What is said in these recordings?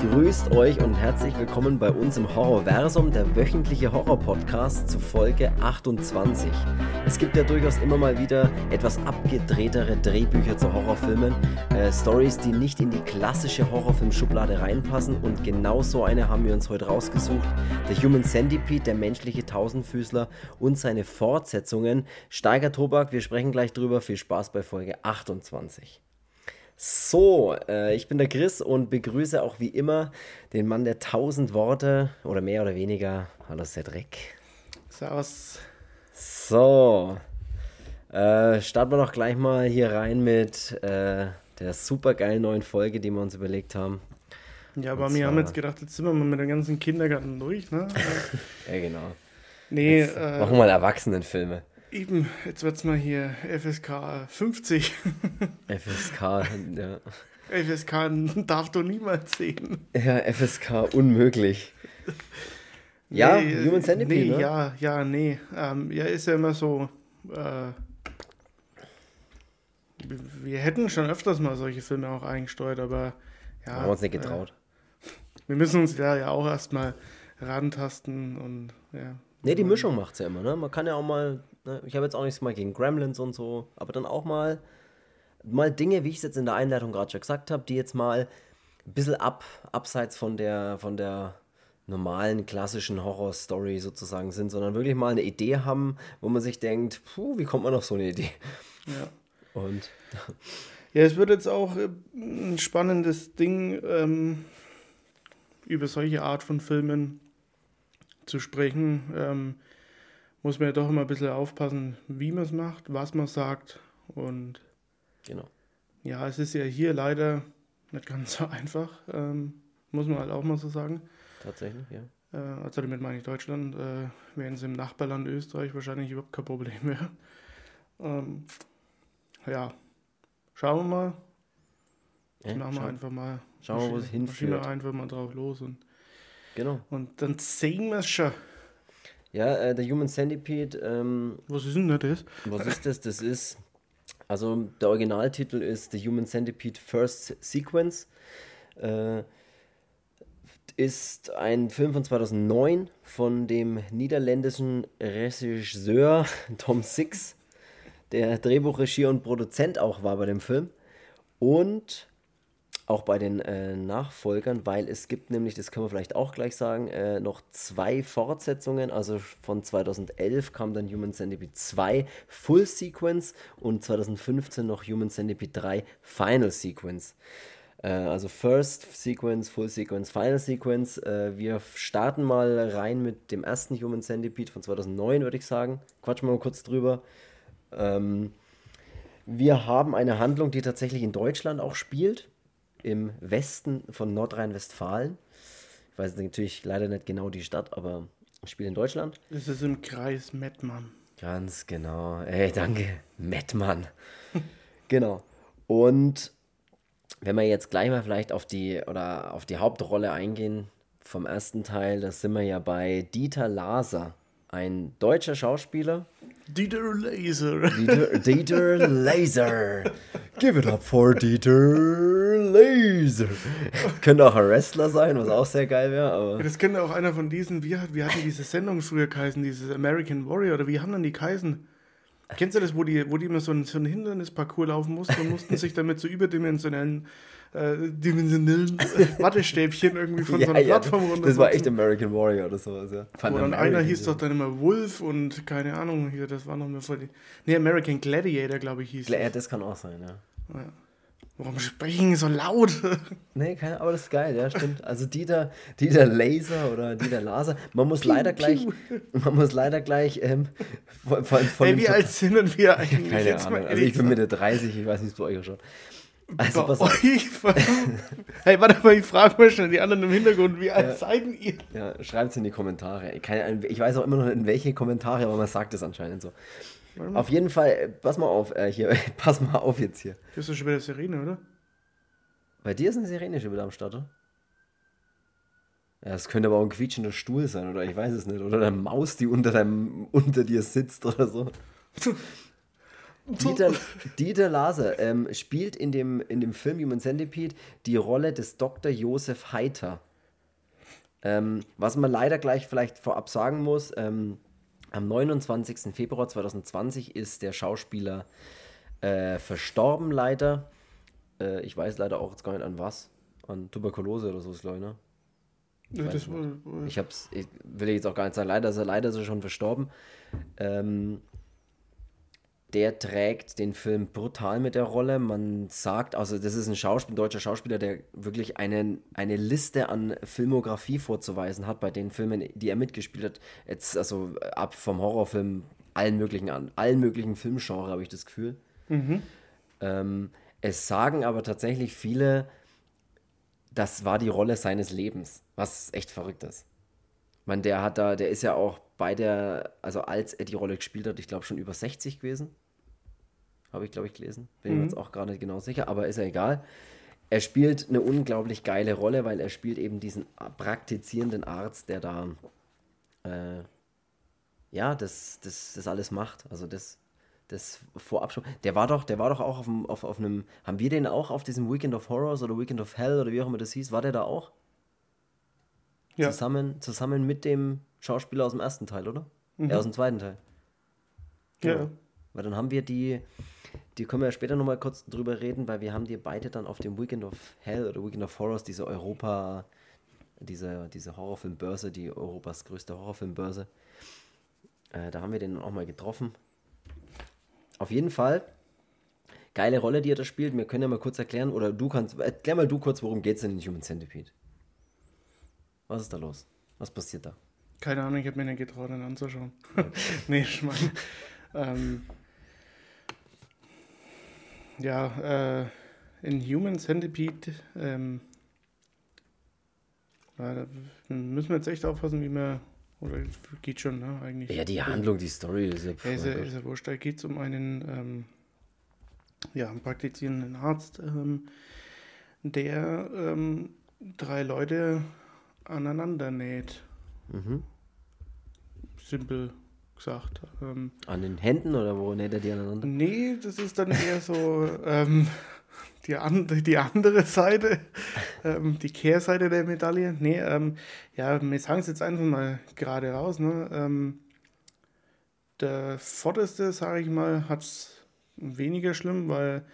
Grüßt euch und herzlich willkommen bei uns im Horrorversum, der wöchentliche Horror-Podcast zu Folge 28. Es gibt ja durchaus immer mal wieder etwas abgedrehtere Drehbücher zu Horrorfilmen, äh, Stories, die nicht in die klassische Horrorfilm-Schublade reinpassen und genau so eine haben wir uns heute rausgesucht. The Human Centipede, der menschliche Tausendfüßler und seine Fortsetzungen. Steiger Tobak, wir sprechen gleich drüber. Viel Spaß bei Folge 28. So, äh, ich bin der Chris und begrüße auch wie immer den Mann der tausend Worte oder mehr oder weniger. Hallo Cedric. Servus. So, äh, starten wir doch gleich mal hier rein mit äh, der super geilen neuen Folge, die wir uns überlegt haben. Ja, aber wir haben jetzt gedacht, jetzt sind wir mal mit dem ganzen Kindergarten durch, ne? ja, genau. Nee, jetzt äh, machen wir mal Erwachsenenfilme. Eben, jetzt wird es mal hier FSK 50. FSK, ja. FSK darf doch niemals sehen. Ja, FSK unmöglich. Ja, nee, Human Centipede, nee, ne? Ja, ja, nee. Ähm, ja, ist ja immer so. Äh, wir hätten schon öfters mal solche Filme auch eingesteuert, aber ja. Haben wir uns nicht getraut. Äh, wir müssen uns ja, ja auch erstmal rantasten und ja. Nee, die Mischung macht es ja immer, ne? Man kann ja auch mal Ne? Ich habe jetzt auch nichts mal gegen Gremlins und so, aber dann auch mal, mal Dinge, wie ich es jetzt in der Einleitung gerade schon gesagt habe, die jetzt mal ein bisschen ab, abseits von der, von der normalen klassischen Horror-Story sozusagen sind, sondern wirklich mal eine Idee haben, wo man sich denkt, puh, wie kommt man auf so eine Idee? Ja. Und. Ja, es wird jetzt auch äh, ein spannendes Ding, ähm, über solche Art von Filmen zu sprechen. Ähm, muss man ja doch immer ein bisschen aufpassen, wie man es macht, was man sagt. Und genau. ja, es ist ja hier leider nicht ganz so einfach, ähm, muss man halt auch mal so sagen. Tatsächlich, ja. Äh, also damit meine ich Deutschland, äh, während es im Nachbarland Österreich wahrscheinlich überhaupt kein Problem wäre. Ähm, ja, schauen wir mal. Ja, machen wir einfach mal. Schauen wir, wo es hinführt. wir einfach mal drauf los und, genau. und dann sehen wir es schon. Ja, äh, der Human Centipede. Ähm, was ist denn das? Was ist das? Das ist, also der Originaltitel ist The Human Centipede First Sequence. Äh, ist ein Film von 2009 von dem niederländischen Regisseur Tom Six, der Drehbuch, Regie und Produzent auch war bei dem Film. Und auch bei den äh, Nachfolgern, weil es gibt nämlich, das können wir vielleicht auch gleich sagen, äh, noch zwei Fortsetzungen. Also von 2011 kam dann Human Centipede 2 Full Sequence und 2015 noch Human Centipede 3 Final Sequence. Äh, also First Sequence, Full Sequence, Final Sequence. Äh, wir starten mal rein mit dem ersten Human Centipede von 2009, würde ich sagen. Quatschen wir mal kurz drüber. Ähm, wir haben eine Handlung, die tatsächlich in Deutschland auch spielt im Westen von Nordrhein-Westfalen. Ich weiß natürlich leider nicht genau die Stadt, aber spielt in Deutschland. Es ist im Kreis Mettmann. Ganz genau. Ey, danke. Mettmann. genau. Und wenn wir jetzt gleich mal vielleicht auf die oder auf die Hauptrolle eingehen vom ersten Teil, da sind wir ja bei Dieter Laser, ein deutscher Schauspieler. Dieter Laser. Dieter, Dieter Laser. Give it up for Dieter Laser. könnte auch ein Wrestler sein, was auch sehr geil wäre. Aber das könnte auch einer von diesen, wie, wie hatten diese Sendung früher geheißen, dieses American Warrior, oder wie haben dann die geheißen? Kennst du das, wo die, wo die immer so einen, so einen Hindernisparcours laufen mussten und mussten sich damit so überdimensionellen äh, dimensionellen Wattestäbchen irgendwie von ja, so einer ja, Plattform runter. Das war echt American Warrior oder sowas, ja. Wo dann einer hieß doch dann immer Wolf und keine Ahnung, hier, das war noch mehr voll die. Nee, American Gladiator, glaube ich, hieß Gla das. das kann auch sein, ja. ja. Warum sprechen so laut? nee, keine, aber das ist geil, ja, stimmt. Also Dieter, Dieter Laser oder Dieter Laser, man muss piu, leider piu. gleich, man muss leider gleich ähm, von, von, von hey, wie alt sind wir eigentlich? Keine Ahnung, also ich bin Mitte 30, ich weiß nicht, es bei euch schon. Also, pass auf. hey, warte mal, ich frage mal schnell die anderen im Hintergrund, wie alt ja, seid ihr? Ja, schreibt es in die Kommentare. Ich weiß auch immer noch in welche Kommentare, aber man sagt es anscheinend so. Auf jeden Fall, äh, pass mal auf, äh, hier, pass mal auf jetzt hier. Das ist doch schon wieder Sirene, oder? Bei dir ist eine Sirene schon wieder am Start, oder? Ja, es könnte aber auch ein quietschender Stuhl sein, oder ich weiß es nicht. Oder eine Maus, die unter, deinem, unter dir sitzt oder so. Dieter, Dieter Laser ähm, spielt in dem, in dem Film Human Centipede die Rolle des Dr. Josef Heiter. Ähm, was man leider gleich vielleicht vorab sagen muss, ähm, am 29. Februar 2020 ist der Schauspieler äh, verstorben, leider. Äh, ich weiß leider auch jetzt gar nicht an was. An Tuberkulose oder so ist, glaube ich, ne? Ich, ja, das war, ich hab's, ich will jetzt auch gar nicht sagen, leider ist er, leider ist er schon verstorben. Ähm, der trägt den Film brutal mit der Rolle. Man sagt, also das ist ein Schauspieler, ein deutscher Schauspieler, der wirklich einen, eine Liste an Filmografie vorzuweisen hat bei den Filmen, die er mitgespielt hat. Jetzt also ab vom Horrorfilm allen möglichen an, allen möglichen Filmgenre habe ich das Gefühl. Mhm. Ähm, es sagen aber tatsächlich viele, das war die Rolle seines Lebens, was echt verrückt ist. Man, der hat da, der ist ja auch bei der, also als er die Rolle gespielt hat, ich glaube schon über 60 gewesen. Habe ich, glaube ich, gelesen. Bin mhm. mir jetzt auch gar nicht genau sicher, aber ist ja egal. Er spielt eine unglaublich geile Rolle, weil er spielt eben diesen praktizierenden Arzt, der da äh, ja, das, das, das alles macht. Also das, das vorab schon. Der war doch, der war doch auch auf, dem, auf, auf einem. Haben wir den auch auf diesem Weekend of Horrors oder Weekend of Hell oder wie auch immer das hieß? War der da auch? Ja. Zusammen, zusammen mit dem Schauspieler aus dem ersten Teil, oder? Mhm. Ja, aus dem zweiten Teil. Ja. Genau. Weil dann haben wir die, die können wir ja später nochmal kurz drüber reden, weil wir haben die beide dann auf dem Weekend of Hell oder Weekend of Horrors, diese Europa, diese, diese Horrorfilmbörse, die Europas größte Horrorfilmbörse. Äh, da haben wir den auch mal getroffen. Auf jeden Fall, geile Rolle, die er da spielt. Wir können ja mal kurz erklären, oder du kannst, erklär mal du kurz, worum geht es denn in Human Centipede? Was ist da los? Was passiert da? Keine Ahnung, ich habe mir nicht getraut, den anzuschauen. nee, ich meine, ähm, ja, äh, in Human Centipede ähm, da müssen wir jetzt echt aufpassen, wie wir oder geht schon, ne, eigentlich. Ja, die Handlung, die Story ist ja Ja, ist ja, ist ja wurscht. Da geht es um einen, ähm, ja, einen praktizierenden Arzt, ähm, der ähm, drei Leute aneinander näht. Mhm. Simpel gesagt. Ähm, An den Händen oder wo näht er die aneinander? Nee, das ist dann eher so, ähm, die, an, die andere Seite, ähm, die Kehrseite der Medaille. Nee, ähm, ja, wir sagen es jetzt einfach mal gerade raus. Ne? Ähm, der Vorderste, sage ich mal, hat es weniger schlimm, weil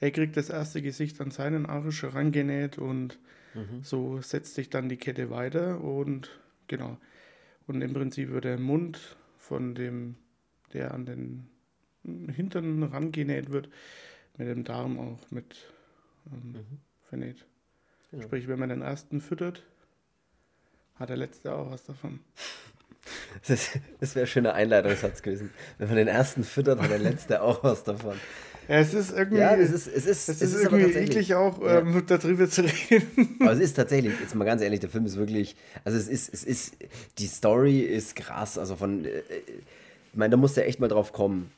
er kriegt das erste Gesicht an seinen Arsch herangenäht und mhm. so setzt sich dann die Kette weiter und genau. Und im Prinzip wird der Mund von dem, der an den Hintern rangenäht wird, mit dem Darm auch mit ähm, mhm. vernäht. Genau. Sprich, wenn man den ersten füttert, hat der letzte auch was davon. Das, das wäre ein schöner Einleitungssatz gewesen. Wenn man den ersten füttert, hat der letzte auch was davon. Ja, es ist irgendwie. Ja, es ist, es ist, es ist, ist irgendwie eklig auch, ja. ähm, darüber zu reden. Aber es ist tatsächlich, jetzt mal ganz ehrlich, der Film ist wirklich. Also, es ist, es ist. Die Story ist krass. Also, von. Äh, ich meine, da musst du echt mal drauf kommen.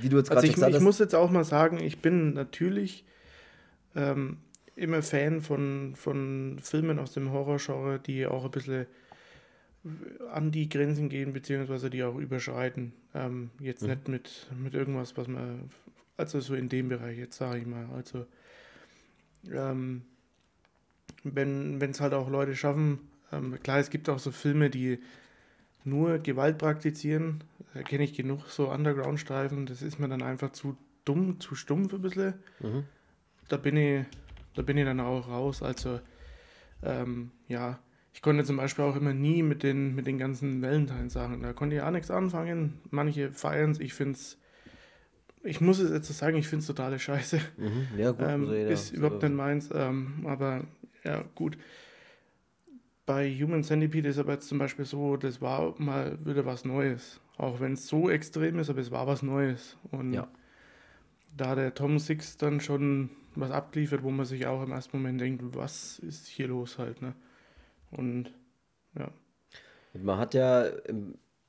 Wie du jetzt gerade also gesagt hast. Ich muss jetzt auch mal sagen, ich bin natürlich ähm, immer Fan von, von Filmen aus dem Horrorgenre, die auch ein bisschen an die Grenzen gehen, beziehungsweise die auch überschreiten. Ähm, jetzt mhm. nicht mit, mit irgendwas, was man, also so in dem Bereich jetzt sage ich mal. Also ähm, wenn es halt auch Leute schaffen, ähm, klar, es gibt auch so Filme, die nur Gewalt praktizieren, da kenne ich genug so Underground-Streifen, das ist mir dann einfach zu dumm, zu stumpf ein bisschen. Mhm da bin ich, da bin ich dann auch raus. Also ähm, ja, ich konnte zum Beispiel auch immer nie mit den, mit den ganzen Valentine-Sachen. Da konnte ich auch nichts anfangen. Manche feiern es, ich finde es, ich muss es jetzt sagen, ich finde es totale Scheiße. Mhm, ja, gut. Ähm, ist überhaupt nicht meins. Ähm, aber ja, gut. Bei Human Centipede ist aber jetzt zum Beispiel so, das war mal wieder was Neues. Auch wenn es so extrem ist, aber es war was Neues. Und ja. da der Tom Six dann schon was abgeliefert, wo man sich auch im ersten Moment denkt, was ist hier los halt, ne? Und ja. Man hat ja,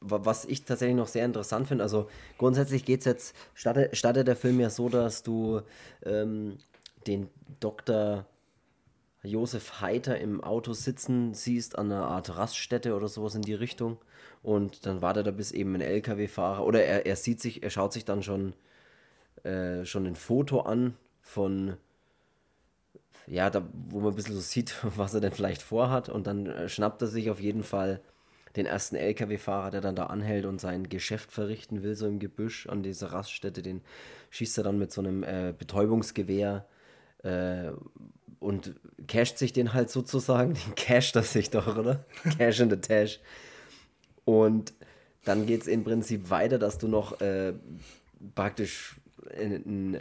was ich tatsächlich noch sehr interessant finde, also grundsätzlich geht es jetzt, startet, startet der Film ja so, dass du ähm, den Dr. Josef Heiter im Auto sitzen siehst an einer Art Raststätte oder sowas in die Richtung und dann wartet er bis eben ein LKW-Fahrer oder er, er sieht sich, er schaut sich dann schon äh, schon ein Foto an von, ja, da, wo man ein bisschen so sieht, was er denn vielleicht vorhat. Und dann äh, schnappt er sich auf jeden Fall den ersten LKW-Fahrer, der dann da anhält und sein Geschäft verrichten will, so im Gebüsch an dieser Raststätte. Den schießt er dann mit so einem äh, Betäubungsgewehr äh, und casht sich den halt sozusagen. Den casht er sich doch, oder? Cash in the Tash. Und dann geht es im Prinzip weiter, dass du noch äh, praktisch in, in,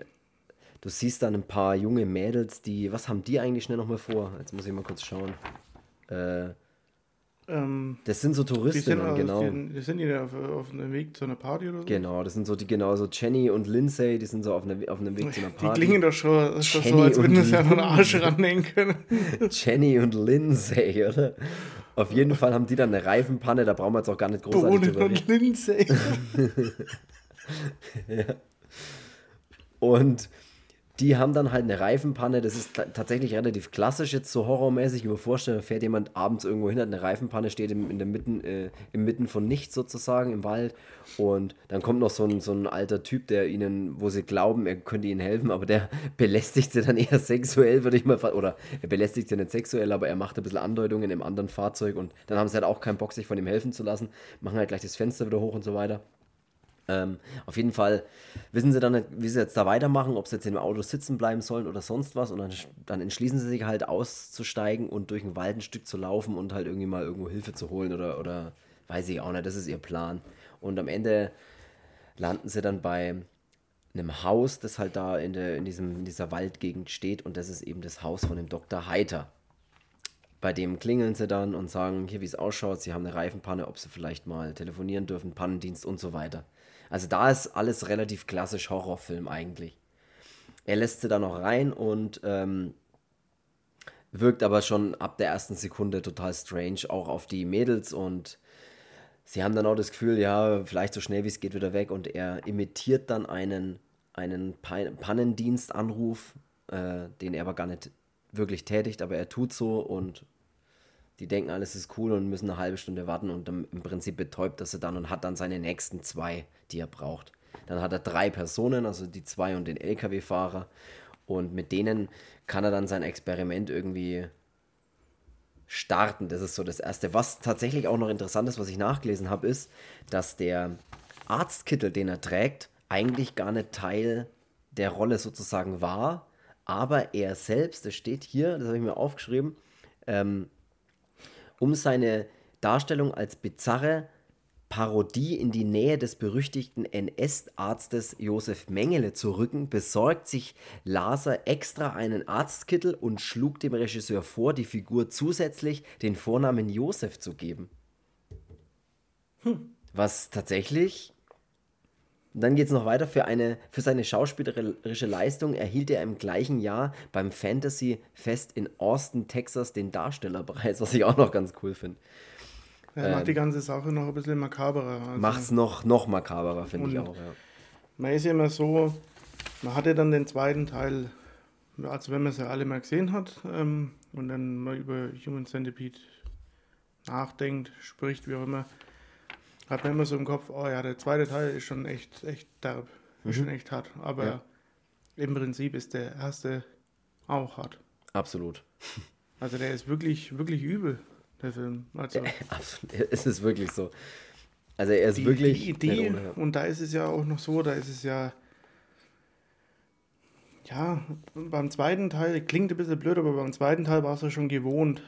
du siehst dann ein paar junge Mädels, die, was haben die eigentlich schnell nochmal vor? Jetzt muss ich mal kurz schauen. Äh, ähm, das sind so Touristinnen, die sind genau. Die, die sind die auf, auf einem Weg zu einer Party oder so? Genau, das sind so die, genau, so Jenny und Lindsay, die sind so auf, eine, auf einem Weg zu einer Party. Die klingen doch schon, schon so, als würden sie ja noch einen Arsch rannehmen können. Jenny und Lindsay, oder? Auf jeden Fall haben die dann eine Reifenpanne, da brauchen wir jetzt auch gar nicht großartig Bohnen und Lindsay. ja. Und die haben dann halt eine Reifenpanne. Das ist tatsächlich relativ klassisch jetzt so horrormäßig. Ich mir vorstellen, fährt jemand abends irgendwo hin, hat eine Reifenpanne, steht im, in der Mitten, äh, im Mitten von nichts sozusagen im Wald. Und dann kommt noch so ein, so ein alter Typ, der ihnen, wo sie glauben, er könnte ihnen helfen, aber der belästigt sie dann eher sexuell, würde ich mal oder er belästigt sie nicht sexuell, aber er macht ein bisschen Andeutungen im anderen Fahrzeug und dann haben sie halt auch keinen Bock, sich von ihm helfen zu lassen, machen halt gleich das Fenster wieder hoch und so weiter. Ähm, auf jeden Fall wissen sie dann nicht, wie sie jetzt da weitermachen, ob sie jetzt im Auto sitzen bleiben sollen oder sonst was. Und dann, dann entschließen sie sich halt auszusteigen und durch ein Wald ein Stück zu laufen und halt irgendwie mal irgendwo Hilfe zu holen oder, oder weiß ich auch nicht. Das ist ihr Plan. Und am Ende landen sie dann bei einem Haus, das halt da in, der, in, diesem, in dieser Waldgegend steht. Und das ist eben das Haus von dem Dr. Heiter. Bei dem klingeln sie dann und sagen, hier wie es ausschaut, sie haben eine Reifenpanne, ob sie vielleicht mal telefonieren dürfen, Pannendienst und so weiter. Also da ist alles relativ klassisch Horrorfilm eigentlich. Er lässt sie da noch rein und ähm, wirkt aber schon ab der ersten Sekunde total strange, auch auf die Mädels und sie haben dann auch das Gefühl, ja, vielleicht so schnell wie es geht wieder weg und er imitiert dann einen, einen Pannendienstanruf, äh, den er aber gar nicht wirklich tätigt, aber er tut so und die denken, alles ist cool und müssen eine halbe Stunde warten und im Prinzip betäubt er sie dann und hat dann seine nächsten zwei, die er braucht. Dann hat er drei Personen, also die zwei und den LKW-Fahrer und mit denen kann er dann sein Experiment irgendwie starten. Das ist so das Erste. Was tatsächlich auch noch interessant ist, was ich nachgelesen habe, ist, dass der Arztkittel, den er trägt, eigentlich gar nicht Teil der Rolle sozusagen war, aber er selbst, das steht hier, das habe ich mir aufgeschrieben, ähm, um seine Darstellung als bizarre Parodie in die Nähe des berüchtigten NS-Arztes Josef Mengele zu rücken, besorgt sich Laser extra einen Arztkittel und schlug dem Regisseur vor, die Figur zusätzlich den Vornamen Josef zu geben. Hm. Was tatsächlich dann geht es noch weiter. Für, eine, für seine schauspielerische Leistung erhielt er im gleichen Jahr beim Fantasy Fest in Austin, Texas, den Darstellerpreis, was ich auch noch ganz cool finde. Er ähm, macht die ganze Sache noch ein bisschen makaberer. Also. Macht es noch, noch makaberer, finde ich auch. Ja. Man ist ja immer so, man hatte dann den zweiten Teil, also wenn man es ja alle mal gesehen hat ähm, und dann mal über Human Centipede nachdenkt, spricht, wie auch immer hat man immer so im Kopf, oh ja, der zweite Teil ist schon echt, echt derb, mhm. ist schon echt hart. Aber ja. im Prinzip ist der erste auch hart. Absolut. Also der ist wirklich, wirklich übel, der Film. Also, es ist wirklich so. Also er ist die, wirklich. Die Idee, und da ist es ja auch noch so, da ist es ja. Ja, beim zweiten Teil, klingt ein bisschen blöd, aber beim zweiten Teil war es ja schon gewohnt,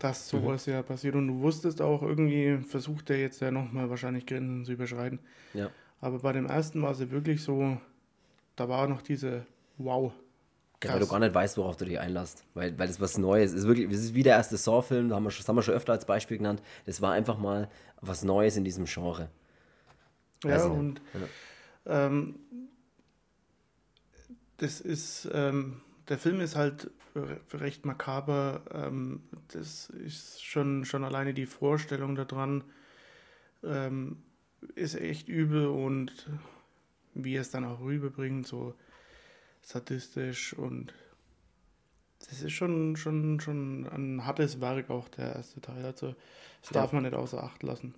dass mhm. sowas mhm. ja passiert. Und du wusstest auch, irgendwie versucht er jetzt ja nochmal wahrscheinlich Grenzen zu überschreiten. Ja. Aber bei dem ersten war es ja wirklich so, da war noch diese Wow. Ja, weil du gar nicht weißt, worauf du dich einlässt. Weil, weil das was Neues ist. Wirklich, das ist wie der erste Saw-Film, das, das haben wir schon öfter als Beispiel genannt. Das war einfach mal was Neues in diesem Genre. Ja, und ja. Ähm, das ist, ähm, der Film ist halt recht makaber. Ähm, das ist schon, schon alleine die Vorstellung daran, ähm, ist echt übel und wie er es dann auch rüberbringt, so sadistisch und das ist schon, schon, schon ein hartes Werk, auch der erste Teil. Also, das ja. darf man nicht außer Acht lassen.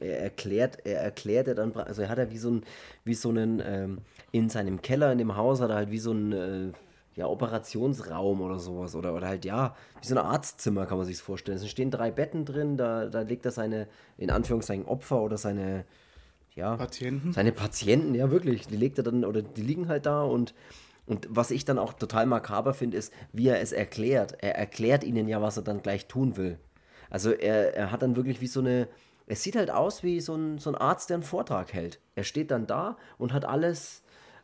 er erklärt, er erklärt er dann, also er hat ja wie so, ein, wie so einen, ähm, in seinem Keller in dem Haus hat er halt wie so ein, äh, ja, Operationsraum oder sowas. Oder, oder halt, ja, wie so ein Arztzimmer kann man sich vorstellen. Es stehen drei Betten drin, da, da legt er seine, in Anführungszeichen, Opfer oder seine, ja, Patienten. seine Patienten, ja wirklich, die legt er dann, oder die liegen halt da und und was ich dann auch total makaber finde, ist, wie er es erklärt. Er erklärt ihnen ja, was er dann gleich tun will. Also er, er hat dann wirklich wie so eine, es sieht halt aus wie so ein, so ein Arzt, der einen Vortrag hält. Er steht dann da und hat alles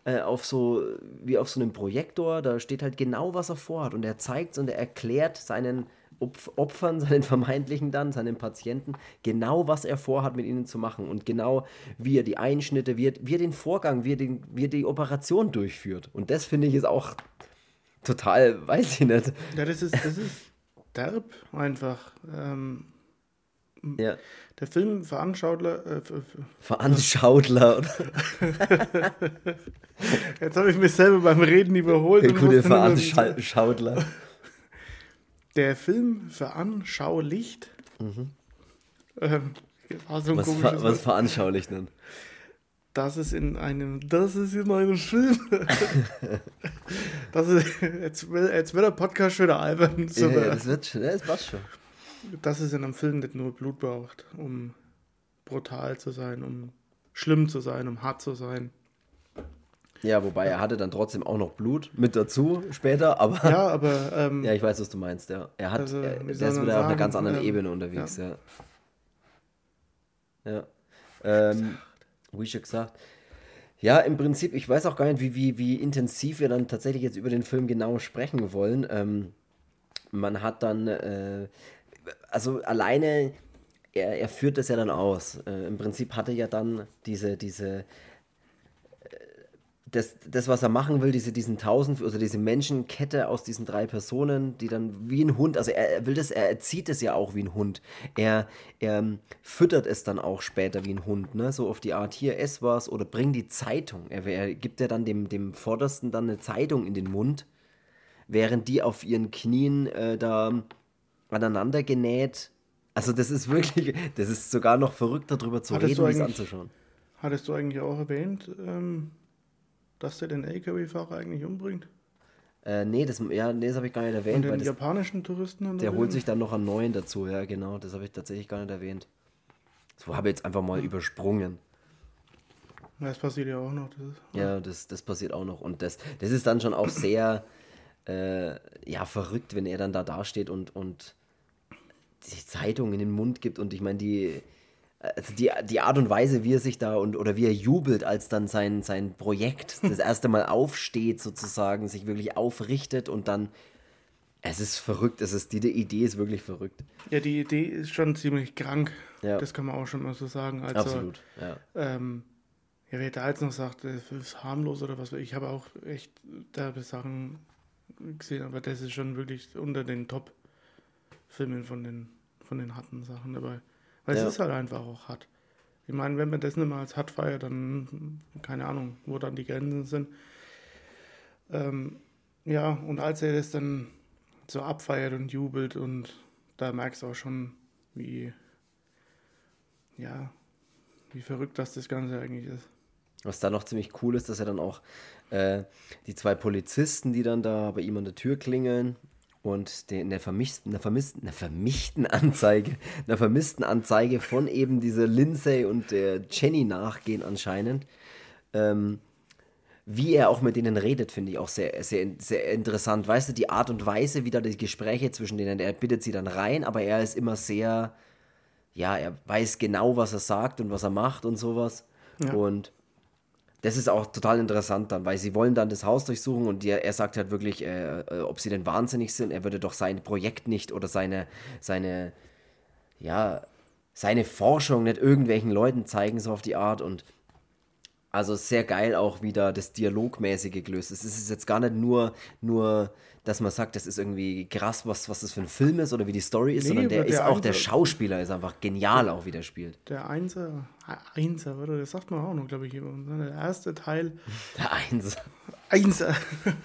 äh, auf so, wie auf so einem Projektor, da steht halt genau, was er vorhat und er zeigt und er erklärt seinen Opf Opfern, seinen vermeintlichen dann, seinen Patienten, genau was er vorhat mit ihnen zu machen und genau wie er die Einschnitte, wie er, wie er den Vorgang, wie er, den, wie er die Operation durchführt. Und das finde ich ist auch total, weiß ich nicht. Ja, das ist, das ist derb einfach. Ähm, Ja, der Film Veranschautler, äh, Veranschautler oder jetzt habe ich mich selber beim Reden überholt. der gute Veranschautler. Der Film veranschaulicht. Ähm, war so Was, ver, was veranschaulicht dann? Das ist in einem, das ist in einem Film. das ist, jetzt, will, jetzt wird der Podcast schon wieder albern. Ja, Super. das wird schon, ja, das passt schon. Dass es in einem Film nicht nur Blut braucht, um brutal zu sein, um schlimm zu sein, um hart zu sein. Ja, wobei er hatte dann trotzdem auch noch Blut mit dazu später, aber ja, Ja, aber ähm, ich weiß, was du meinst, ja. Er hat, Also, er, der soll ist wieder auf einer sagen, ganz anderen ähm, Ebene unterwegs, ja. Ja. Ähm, wie schon gesagt. Ja, im Prinzip, ich weiß auch gar nicht, wie, wie, wie intensiv wir dann tatsächlich jetzt über den Film genau sprechen wollen. Ähm, man hat dann, äh, also alleine, er, er führt das ja dann aus. Äh, Im Prinzip hatte ja dann diese, diese, das, das, was er machen will, diese, diesen tausend, also diese Menschenkette aus diesen drei Personen, die dann wie ein Hund, also er, er will das, er erzieht es ja auch wie ein Hund. Er, er ähm, füttert es dann auch später wie ein Hund, ne? So auf die Art, hier ess was oder bring die Zeitung. Er, er gibt ja dann dem, dem Vordersten dann eine Zeitung in den Mund, während die auf ihren Knien äh, da aneinander genäht. Also das ist wirklich, das ist sogar noch verrückter drüber zu Hattest reden, wie es anzuschauen. hattest du eigentlich auch erwähnt, ähm, dass der den LKW-Fahrer eigentlich umbringt? Äh, nee, das, ja, nee, das habe ich gar nicht Und erwähnt, weil den das, japanischen Touristen und der holt sich dann noch einen neuen dazu, ja, genau. Das habe ich tatsächlich gar nicht erwähnt. So habe ich jetzt einfach mal übersprungen. Das passiert ja auch noch. Das ist, Ja, das, das passiert auch noch. Und das, das ist dann schon auch sehr äh, ja, verrückt, wenn er dann da dasteht und, und die Zeitung in den Mund gibt. Und ich meine, die, also die, die Art und Weise, wie er sich da und oder wie er jubelt, als dann sein, sein Projekt das erste Mal aufsteht, sozusagen, sich wirklich aufrichtet und dann. Es ist verrückt, es ist, die, die Idee ist wirklich verrückt. ja, die Idee ist schon ziemlich krank. Ja. Das kann man auch schon mal so sagen. Also, Absolut, ja. Ähm, ja, wer da jetzt noch sagt, das ist harmlos oder was, ich habe auch echt derbe Sachen gesehen, aber das ist schon wirklich unter den Top-Filmen von den, von den harten Sachen dabei. Weil Ja. es ist halt einfach auch hart. Ich meine, wenn man das nicht mal als hart feiert, dann keine Ahnung, wo dann die Grenzen sind. Ähm, ja, und als er das dann so abfeiert und jubelt und da merkst du auch schon, wie, ja, wie verrückt das das Ganze eigentlich ist. Was da noch ziemlich cool ist, dass er dann auch äh, die zwei Polizisten, die dann da bei ihm an der Tür klingeln und den, in der vermissten, einer vermissten, einer vermischten Anzeige, einer vermissten Anzeige von eben dieser Lindsay und der Jenny nachgehen anscheinend. Ähm, wie er auch mit denen redet, finde ich auch sehr, sehr, sehr interessant. Weißt du, die Art und Weise, wie da die Gespräche zwischen denen, er bittet sie dann rein, aber er ist immer sehr, ja, er weiß genau, was er sagt und was er macht und sowas. Ja. Und das ist auch total interessant dann, weil sie wollen dann das Haus durchsuchen und die, er sagt halt wirklich, äh, äh, ob sie denn wahnsinnig sind. Er würde doch sein Projekt nicht oder seine, seine, ja, seine Forschung nicht irgendwelchen Leuten zeigen, so auf die Art. Und also sehr geil auch wieder das Dialogmäßige gelöst. ist. Es ist jetzt gar nicht nur, nur, dass man sagt, das ist irgendwie krass, was, was das für ein Film ist oder wie die Story ist, Nee, sondern der aber ist der auch, der andere- Schauspieler ist einfach genial auch, wie der spielt. Der Einser, Einser, oder? Das sagt man auch noch, glaube ich, immer. Der erste Teil, Der Eins. Einser.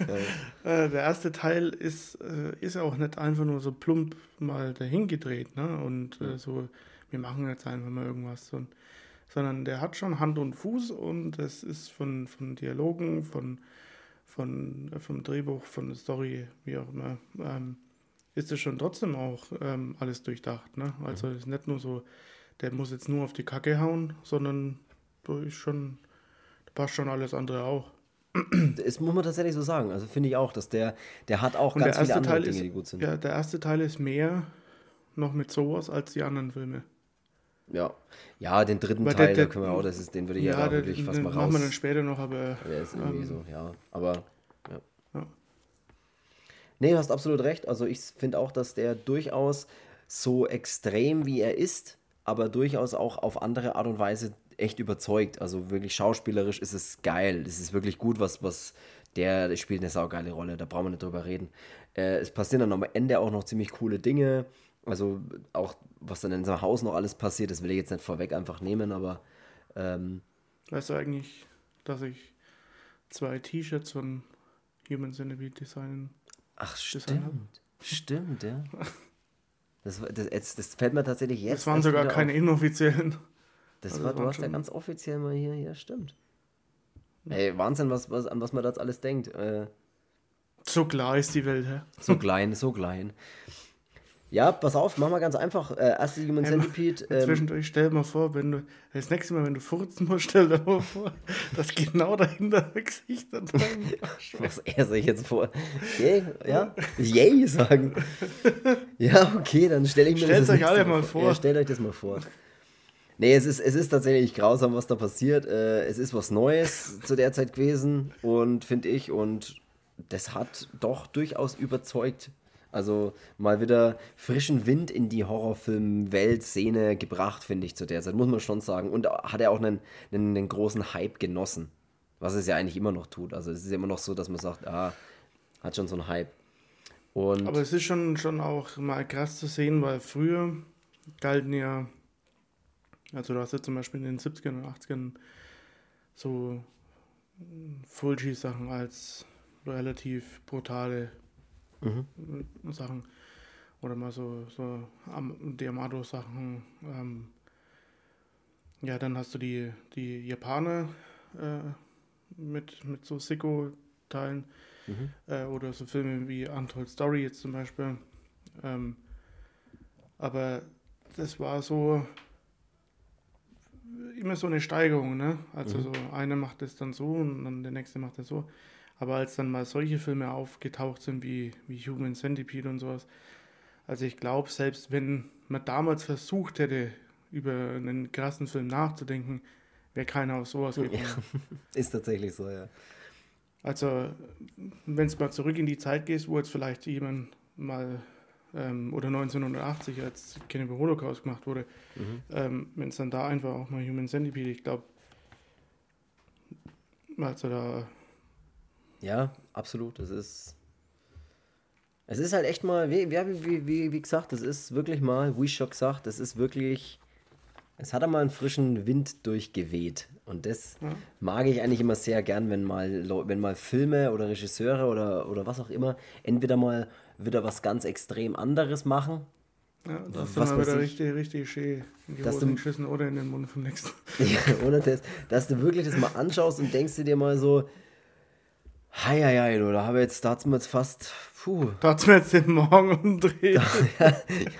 Äh, der erste Teil ist, äh, ist auch nicht einfach nur so plump mal dahin gedreht, ne? Und äh, so wir machen jetzt einfach mal irgendwas. Und, sondern der hat schon Hand und Fuß und es ist von, von Dialogen, von, von, äh, vom Drehbuch, von der Story, wie auch immer, ähm, ist es schon trotzdem auch ähm, alles durchdacht. Ne? Also es ist nicht nur so, der muss jetzt nur auf die Kacke hauen, sondern da ist schon, da passt schon alles andere auch. Das muss man tatsächlich so sagen. Also finde ich auch, dass der, der hat auch Und ganz viele andere Teil Dinge, ist, die gut sind. ja, der erste Teil ist mehr noch mit sowas als die anderen Filme. Ja, ja den dritten Weil Teil, der- da der- können wir auch, das ist, den würde ich ja, Ja, wirklich fast mal machen raus. wir dann später noch, aber Der ist irgendwie ähm, so, ja. Aber, ja. Ja. Nee, du hast absolut recht. Also ich finde auch, dass der durchaus so extrem wie er ist, aber durchaus auch auf andere Art und Weise echt überzeugt. Also wirklich schauspielerisch ist es geil. Es ist wirklich gut, was, was der, der spielt eine saugeile Rolle. Da brauchen wir nicht drüber reden. Äh, es passieren dann am Ende auch noch ziemlich coole Dinge. Also auch, was dann in seinem Haus noch alles passiert, das will ich jetzt nicht vorweg einfach nehmen, aber ähm, weißt du eigentlich, dass ich zwei T-Shirts von Human Centipede designen Ach, Design stimmt. Stimmt, ja. Das, das, jetzt, das fällt mir tatsächlich jetzt. Das waren sogar keine Auf. inoffiziellen. Das also war, das du hast ja ganz offiziell mal hier, ja, stimmt. Ey, Wahnsinn, was, was, an was man da jetzt alles denkt. Äh, So klar ist die Welt, hä? so klein, so klein. Ja, pass auf, mach mal ganz einfach. Äh, erste Human Hey, Centipede. Ähm, Zwischendurch stell mal vor, wenn du das nächste Mal, wenn du furzen musst, stell dir mal vor, dass genau dahinter ein Gesicht an deinem was er sich jetzt vor. Yay, ja? Yay sagen. Ja, okay, dann stelle ich mir Stellt's das euch alle mal vor. Ja, stellt euch das mal vor. Nee, es ist, es ist tatsächlich grausam, was da passiert. Äh, es ist was Neues zu der Zeit gewesen und finde ich, und das hat doch durchaus überzeugt. Also mal wieder frischen Wind in die Horrorfilm-Welt-Szene gebracht, finde ich, zu der Zeit, muss man schon sagen. Und hat er auch einen, einen, einen großen Hype genossen. Was es ja eigentlich immer noch tut. Also es ist immer noch so, dass man sagt, ah, hat schon so einen Hype. Und Aber es ist schon, schon auch mal krass zu sehen, weil früher galten ja, also du hast ja zum Beispiel in den 70ern und 80ern so Fulci-Sachen als relativ brutale Mhm. Sachen. Oder mal so, so Am- Diamato-Sachen. Ähm, ja, dann hast du die, die Japaner äh, mit, mit so Sicko-Teilen. Mhm. Äh, oder so Filme wie Untold Story jetzt zum Beispiel. Ähm, aber das war so immer so eine Steigerung, ne? Also Mhm. so einer macht es dann so und dann der nächste macht es so. Aber als dann mal solche Filme aufgetaucht sind wie, wie Human Centipede und sowas, also ich glaube, selbst wenn man damals versucht hätte, über einen krassen Film nachzudenken, wäre keiner auf sowas gekommen. ist tatsächlich so, ja. Also, wenn es mal zurück in die Zeit gehst, wo jetzt vielleicht jemand mal, ähm, oder 1980, als Cannibal Holocaust gemacht wurde, Mhm. ähm, wenn es dann da einfach auch mal Human Centipede, ich glaube, also da, Ja, absolut. Das ist. Es ist halt echt mal, wie, wie, wie, wie, gesagt, das ist wirklich mal, wie schon gesagt, das ist wirklich. Es hat einmal einen frischen Wind durchgeweht. Und das Ja. mag ich eigentlich immer sehr gern, wenn mal, wenn mal Filme oder Regisseure oder, oder was auch immer entweder mal wieder was ganz extrem anderes machen. ja, das ist dann wieder ich. richtig, richtig schön in die Dass Hose du- geschissen oder in den Mund vom nächsten. Ja, oder das, dass du wirklich das mal anschaust und denkst dir mal so, hei, hei, hei, du, da habe ich jetzt, da hat's mir jetzt fast, puh, Da hat mir jetzt den Morgen umdreht. ja,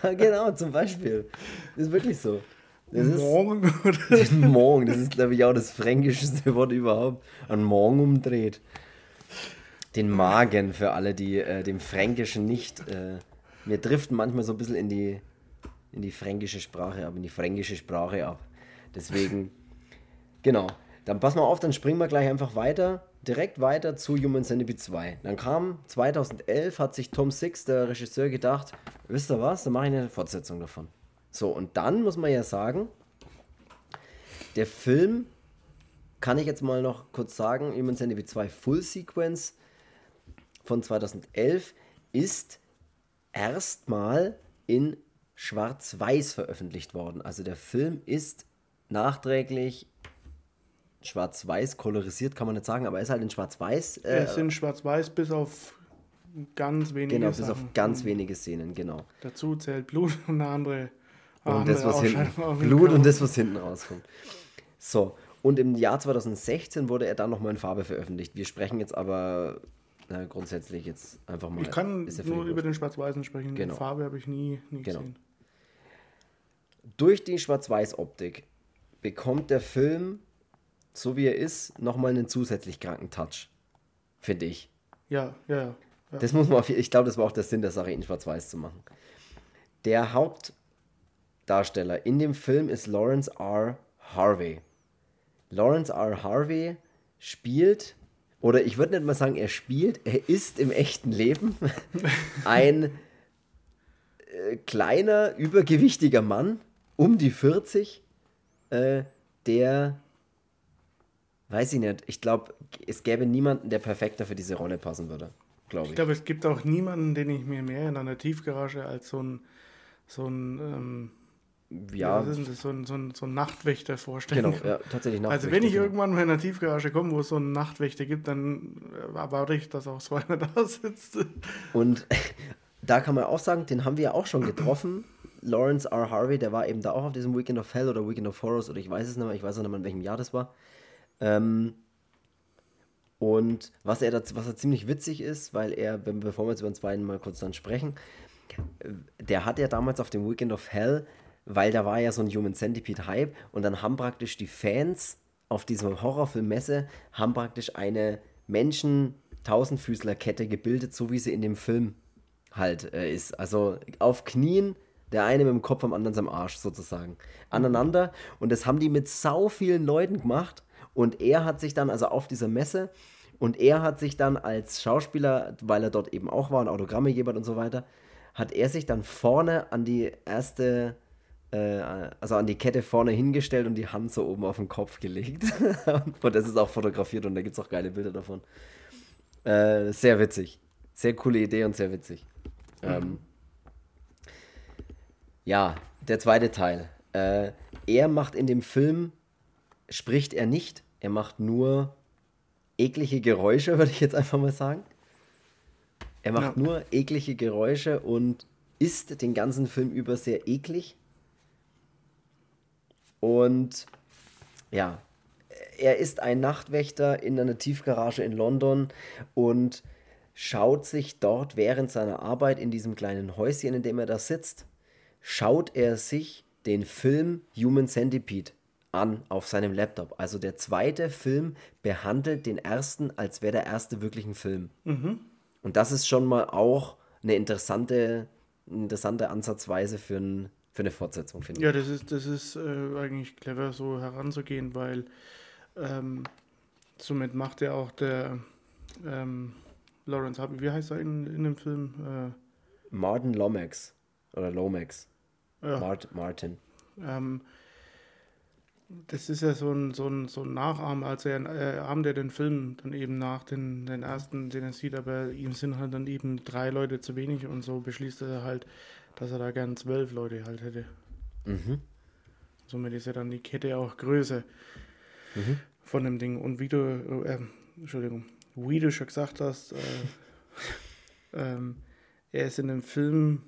ja, genau, zum Beispiel. Das ist wirklich so. Das ist Morgen oder Morgen, das ist, glaube ich, auch das fränkischste Wort überhaupt. An Morgen umdreht. Den Magen für alle, die äh, dem Fränkischen nicht. Äh, wir driften manchmal so ein bisschen in die, in die fränkische Sprache ab, in die fränkische Sprache ab. Deswegen, genau. Dann pass mal auf, dann springen wir gleich einfach weiter, direkt weiter zu Human Centipede 2. Dann kam 2011, hat sich Tom Six, der Regisseur, gedacht, wisst ihr was, dann mache ich eine Fortsetzung davon. So, und dann muss man ja sagen, der Film, kann ich jetzt mal noch kurz sagen, Human Centipede 2 Full Sequence von 2011 ist erstmal in Schwarz-Weiß veröffentlicht worden. Also der Film ist nachträglich schwarz-weiß kolorisiert, kann man nicht sagen, aber er ist halt in schwarz-weiß. Äh, es sind schwarz-weiß bis auf ganz wenige genau, bis Sachen. auf ganz wenige Szenen, genau. Dazu zählt Blut und eine andere und Ah, das, was hinten, Blut und das, was hinten rauskommt. So, und im Jahr 2016 wurde er dann nochmal in Farbe veröffentlicht. Wir sprechen jetzt aber na, grundsätzlich jetzt einfach mal. Ich kann ist ja nur über den Schwarz-Weißen sprechen. Genau. Die Farbe habe ich nie, nie Genau. gesehen. Durch die Schwarz-Weiß-Optik bekommt der Film, so wie er ist, nochmal einen zusätzlich kranken Touch. Finde ich. Ja, ja, ja. Das muss man auf, ich glaube, das war auch der Sinn der Sache, ihn schwarz-weiß zu machen. Der Hauptdarsteller in dem Film ist Lawrence R. Harvey. Lawrence R. Harvey spielt, oder ich würde nicht mal sagen, er spielt, er ist im echten Leben ein äh, kleiner, übergewichtiger Mann, um die 40, äh, der, weiß ich nicht, ich glaube, es gäbe niemanden, der perfekter für diese Rolle passen würde, glaube Ich ich. glaube, es gibt auch niemanden, den ich mir mehr in einer Tiefgarage als so ein, so ein, ähm, Ja, das? So ein, so ein, so ein Nachtwächter vorstellen genau, kann. ja, tatsächlich Also wenn ich irgendwann mal in einer Tiefgarage komme, wo es so einen Nachtwächter gibt, dann erwarte ich, dass auch so einer da sitzt. Und da kann man auch sagen, den haben wir ja auch schon getroffen. Lawrence R. Harvey, der war eben da auch auf diesem Weekend of Hell oder Weekend of Horrors oder ich weiß es nicht mehr, ich weiß auch nicht mehr, in welchem Jahr das war. Ähm, und was er, da, was er ziemlich witzig ist, weil er, wenn, bevor wir jetzt über den zweiten mal kurz dann sprechen, äh, der hat ja damals auf dem Weekend of Hell, weil da war ja so ein Human Centipede Hype und dann haben praktisch die Fans auf dieser Horrorfilmmesse haben praktisch eine Menschen-Tausendfüßler-Kette gebildet, so wie sie in dem Film halt äh, ist. Also auf Knien, der eine mit dem Kopf, am anderen am Arsch sozusagen. Aneinander. Und das haben die mit sau vielen Leuten gemacht. Und er hat sich dann, also auf dieser Messe, und er hat sich dann als Schauspieler, weil er dort eben auch war und Autogramme hat und so weiter, hat er sich dann vorne an die erste, äh, also an die Kette vorne hingestellt und die Hand so oben auf den Kopf gelegt. und das ist auch fotografiert und da gibt es auch geile Bilder davon. Äh, sehr witzig. Sehr coole Idee und sehr witzig. Ähm, ja, der zweite Teil. Äh, er macht in dem Film, spricht er nicht, er macht nur eklige Geräusche, würde ich jetzt einfach mal sagen. Er macht Ja. nur eklige Geräusche und ist den ganzen Film über sehr eklig. Und ja, er ist ein Nachtwächter in einer Tiefgarage in London und schaut sich dort während seiner Arbeit in diesem kleinen Häuschen, in dem er da sitzt, schaut er sich den Film Human Centipede an auf seinem Laptop. Also der zweite Film behandelt den ersten, als wäre der erste wirklich ein Film. Und das ist schon mal auch eine interessante, interessante Ansatzweise für, ein, für eine Fortsetzung, finde ich. Ja, das ist, das ist äh, eigentlich clever, so heranzugehen, weil ähm, somit macht ja auch der ähm, Lawrence Harvey, wie heißt er in, in dem Film? Martin Lomax oder Lomax. Äh, ja, Mart, Martin. ähm, das ist ja so ein, so ein, so ein Nachahmen, also er äh, ahmt er den Film dann eben nach, den, den ersten, den er sieht, aber ihm sind halt dann eben drei Leute zu wenig und so beschließt er halt, dass er da gern zwölf Leute halt hätte. Mhm. Somit ist ja dann die Kette auch größer von dem Ding. Und wie du, äh, Entschuldigung, wie du schon gesagt hast, äh, ähm, er ist in dem Film,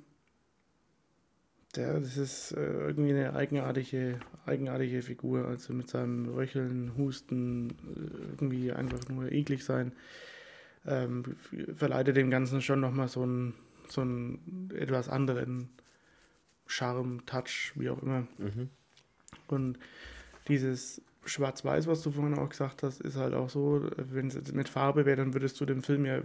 der, das ist äh, irgendwie eine eigenartige, eigenartige Figur. Also mit seinem Röcheln, Husten, äh, irgendwie einfach nur eklig sein, ähm, verleitet dem Ganzen schon nochmal so einen, so einen etwas anderen Charme, Touch, wie auch immer. Mhm. Und dieses Schwarz-Weiß, was du vorhin auch gesagt hast, ist halt auch so, wenn es mit Farbe wäre, dann würdest du dem Film ja,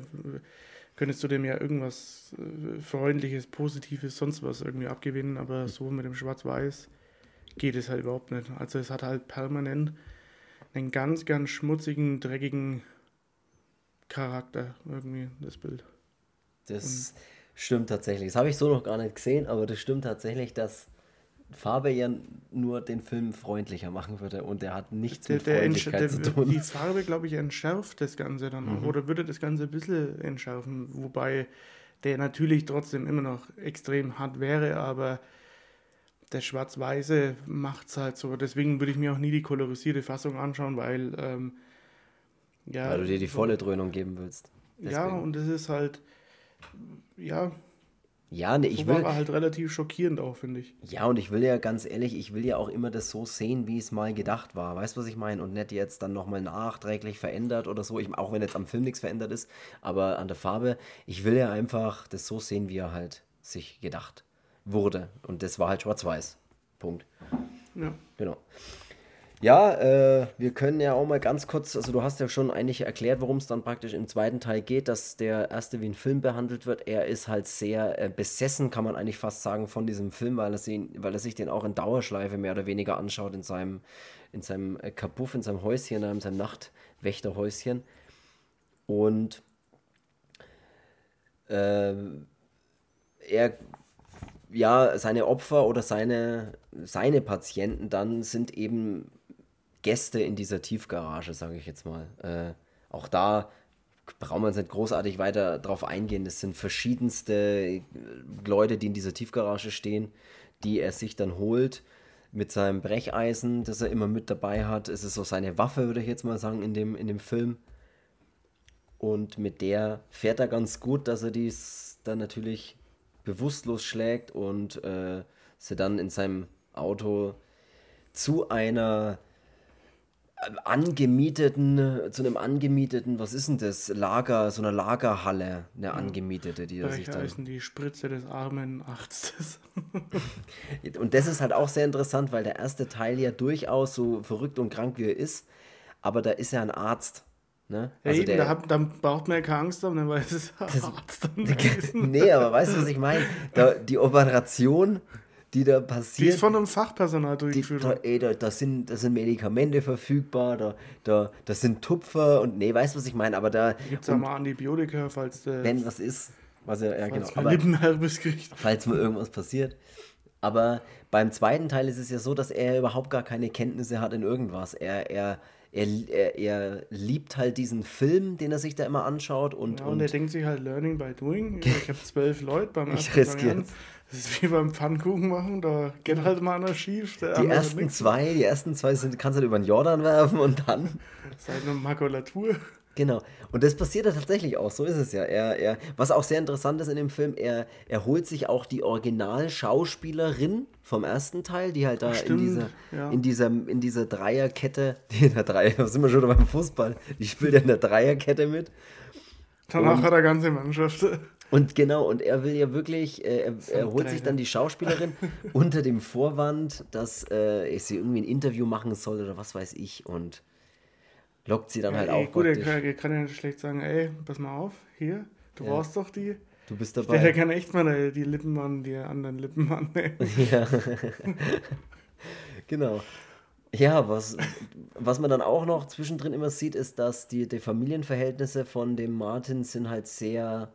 könntest du dem ja irgendwas äh, Freundliches, Positives, sonst was irgendwie abgewinnen, aber so mit dem Schwarz-Weiß geht es halt überhaupt nicht. Also es hat halt permanent einen ganz, ganz schmutzigen, dreckigen Charakter irgendwie, das Bild. Das stimmt tatsächlich. Das habe ich so noch gar nicht gesehen, aber das stimmt tatsächlich, dass Farbe ja nur den Film freundlicher machen würde und der hat nichts Der, mit der, Freundlichkeit entsch- zu der, tun. die Farbe, glaube ich, entschärft das Ganze dann auch. Oder würde das Ganze ein bisschen entschärfen. Wobei der natürlich trotzdem immer noch extrem hart wäre, aber der Schwarz-Weiße macht es halt so. Deswegen würde ich mir auch nie die kolorisierte Fassung anschauen, weil. Ähm, ja, Weil du dir die volle Dröhnung geben willst. Ja, Deswegen. und das ist halt. Ja, Ja, nee, ich so will. war halt relativ schockierend auch, finde ich. Ja, und ich will ja ganz ehrlich, ich will ja auch immer das so sehen, wie es mal gedacht war. Weißt du, was ich meine? Und nicht jetzt dann nochmal nachträglich verändert oder so. Ich, auch wenn jetzt am Film nichts verändert ist, aber an der Farbe. Ich will ja einfach das so sehen, wie er halt sich gedacht wurde. Und das war halt schwarz-weiß. Punkt. Ja. Genau. Ja, äh, wir können ja auch mal ganz kurz, also du hast ja schon eigentlich erklärt, worum es dann praktisch im zweiten Teil geht, dass der erste wie ein Film behandelt wird. Er ist halt sehr äh, besessen, kann man eigentlich fast sagen, von diesem Film, weil er, sie, weil er sich den auch in Dauerschleife mehr oder weniger anschaut in seinem, in seinem äh, Kapuff, in seinem Häuschen, in seinem Nachtwächterhäuschen. Und äh, er ja, seine Opfer oder seine, seine Patienten dann sind eben Gäste in dieser Tiefgarage, sage ich jetzt mal. Äh, auch da brauchen wir uns nicht großartig weiter drauf eingehen. Es sind verschiedenste Leute, die in dieser Tiefgarage stehen, die er sich dann holt mit seinem Brecheisen, das er immer mit dabei hat. Es ist so seine Waffe, würde ich jetzt mal sagen, in dem, in dem Film. Und mit der fährt er ganz gut, dass er dies dann natürlich bewusstlos schlägt und äh, sie dann in seinem Auto zu einer äh, angemieteten, zu einem angemieteten, was ist denn das? Lager, so eine Lagerhalle, eine angemietete, die er sich dann. ist die Spritze des armen Arztes. Und das ist halt auch sehr interessant, weil der erste Teil ja durchaus so verrückt und krank wie er ist, aber da ist er ein Arzt. Ne? Ja, Also eben, der- da, hat, dann braucht man ja keine Angst haben, dann weiß es der Arzt nee, aber weißt du, was ich meine? Da, die Operation, die da Die passiert. ist von einem Fachpersonal Die, durchgeführt. da, ey, da, da, sind, da sind Medikamente verfügbar, da, da, da sind Tupfer und nee, weißt du, was ich meine? Aber da, Gibt es ja mal Antibiotika, falls der wenn was ist, was ja, ja genau, falls man aber falls mal irgendwas passiert. Aber beim zweiten Teil ist es ja so, dass er überhaupt gar keine Kenntnisse hat in irgendwas. Er, er, er, er, er liebt halt diesen Film, den er sich da immer anschaut und, Ja, und, und er denkt sich halt Learning by Doing. Ich habe zwölf Leute beim Ich ersten riskiere Variant. Das ist wie beim Pfannkuchen machen, da geht halt mal einer schief. Die ersten zwei, die ersten zwei sind, kannst du halt über den Jordan werfen und dann Seine Makulatur. Genau. Und das passiert ja tatsächlich auch, so ist es ja. Er, er, was auch sehr interessant ist in dem Film, er, er holt sich auch die Originalschauspielerin vom ersten Teil, die halt da in Stimmt, dieser, ja. in dieser, in dieser Dreierkette, die in der Dreier, da sind wir schon beim Fußball, die spielt ja in der Dreierkette mit. Danach Und- hat er ganze Mannschaft. Und genau, und er will ja wirklich, äh, er, er holt sich dann die Schauspielerin unter dem Vorwand, dass äh, ich sie irgendwie ein Interview machen soll oder was weiß ich und lockt sie dann halt ey, auch gut, er praktisch. kann, er kann ja nicht schlecht sagen, ey, pass mal auf, hier, du Ja. brauchst doch die. Du bist dabei. der kann echt mal äh, die Lippen an die anderen Lippen annehmen. Ja. genau. Ja, was, was man dann auch noch zwischendrin immer sieht, ist, dass die, die Familienverhältnisse von dem Martin sind halt sehr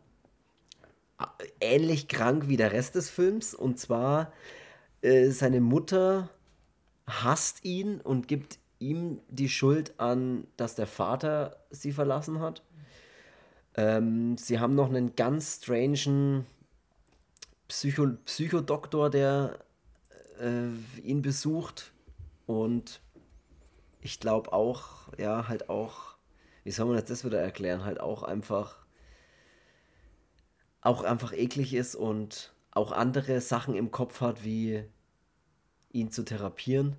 äh, ähnlich krank wie der Rest des Films. Und zwar, äh, seine Mutter hasst ihn und gibt ihm die Schuld an, dass der Vater sie verlassen hat. Ähm, sie haben noch einen ganz strangen Psycho Psychodoktor, der äh, ihn besucht. Und ich glaube auch, ja, halt auch, wie soll man jetzt das wieder erklären, halt auch einfach, auch einfach eklig ist und auch andere Sachen im Kopf hat, wie ihn zu therapieren.